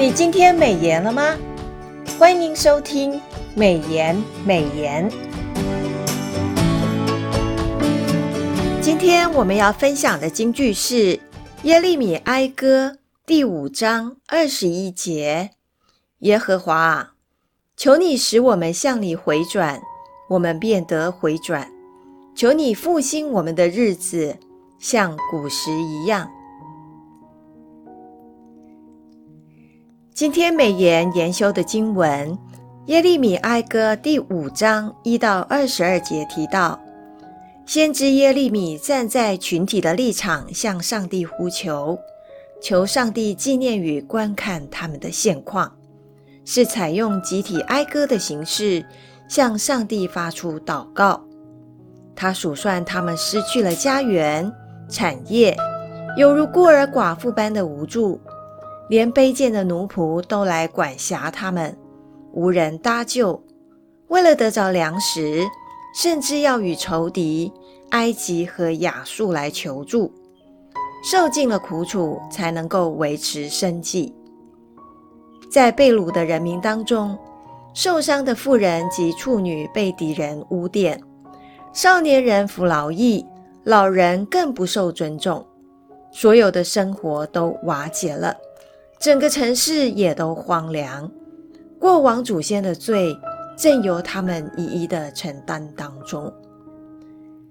你今天美颜了吗？欢迎收听美颜美颜。今天我们要分享的金句是耶利米哀歌第五章二十一节：耶和华，求你使我们向你回转，我们便得回转；求你复兴我们的日子，像古时一样。今天美言研修的经文，耶利米哀歌第五章一到二十二节提到，先知耶利米站在群体的立场，向上帝呼求，求上帝纪念与观看他们的现况，是采用集体哀歌的形式，向上帝发出祷告。他数算他们失去了家园、产业，犹如孤儿寡妇般的无助。连卑贱的奴仆都来管辖他们，无人搭救。为了得着粮食，甚至要与仇敌埃及和亚述来求助，受尽了苦楚才能够维持生计。在被掳的人民当中，受伤的妇人及处女被敌人污点，少年人服劳役，老人更不受尊重，所有的生活都瓦解了。整个城市也都荒凉，过往祖先的罪正由他们一一的承担当中。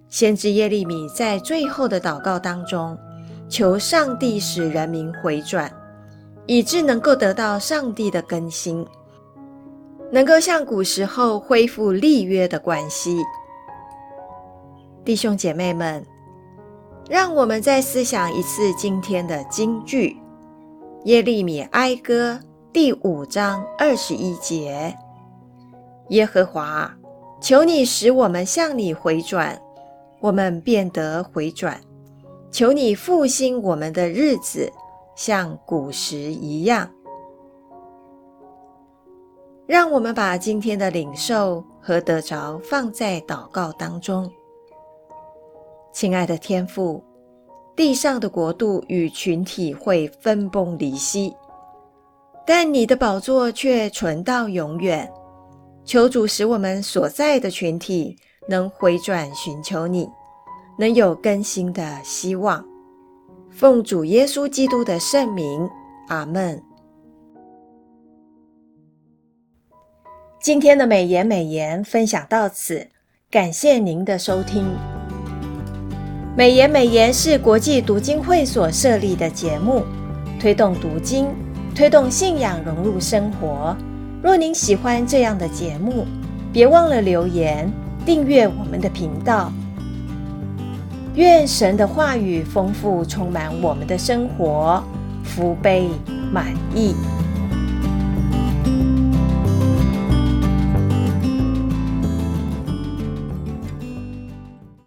先知耶利米在最后的祷告当中，求上帝使人民回转，以致能够得到上帝的更新，能够像古时候恢复立约的关系。弟兄姐妹们，让我们再思想一次今天的金句。耶利米哀歌第五章二十一节：耶和华，求你使我们向你回转，我们便得回转；求你复兴我们的日子，像古时一样。让我们把今天的领受和得着放在祷告当中，亲爱的天父。地上的国度与群体会分崩离析，但你的宝座却存到永远。求主使我们所在的群体能回转寻求你，能有更新的希望。奉主耶稣基督的圣名，阿门。今天的美言美言分享到此，感谢您的收听。美言美言是国际读经会所设立的节目，推动读经，推动信仰融入生活。若您喜欢这样的节目，别忘了留言订阅我们的频道。愿神的话语丰富充满我们的生活，福杯满溢。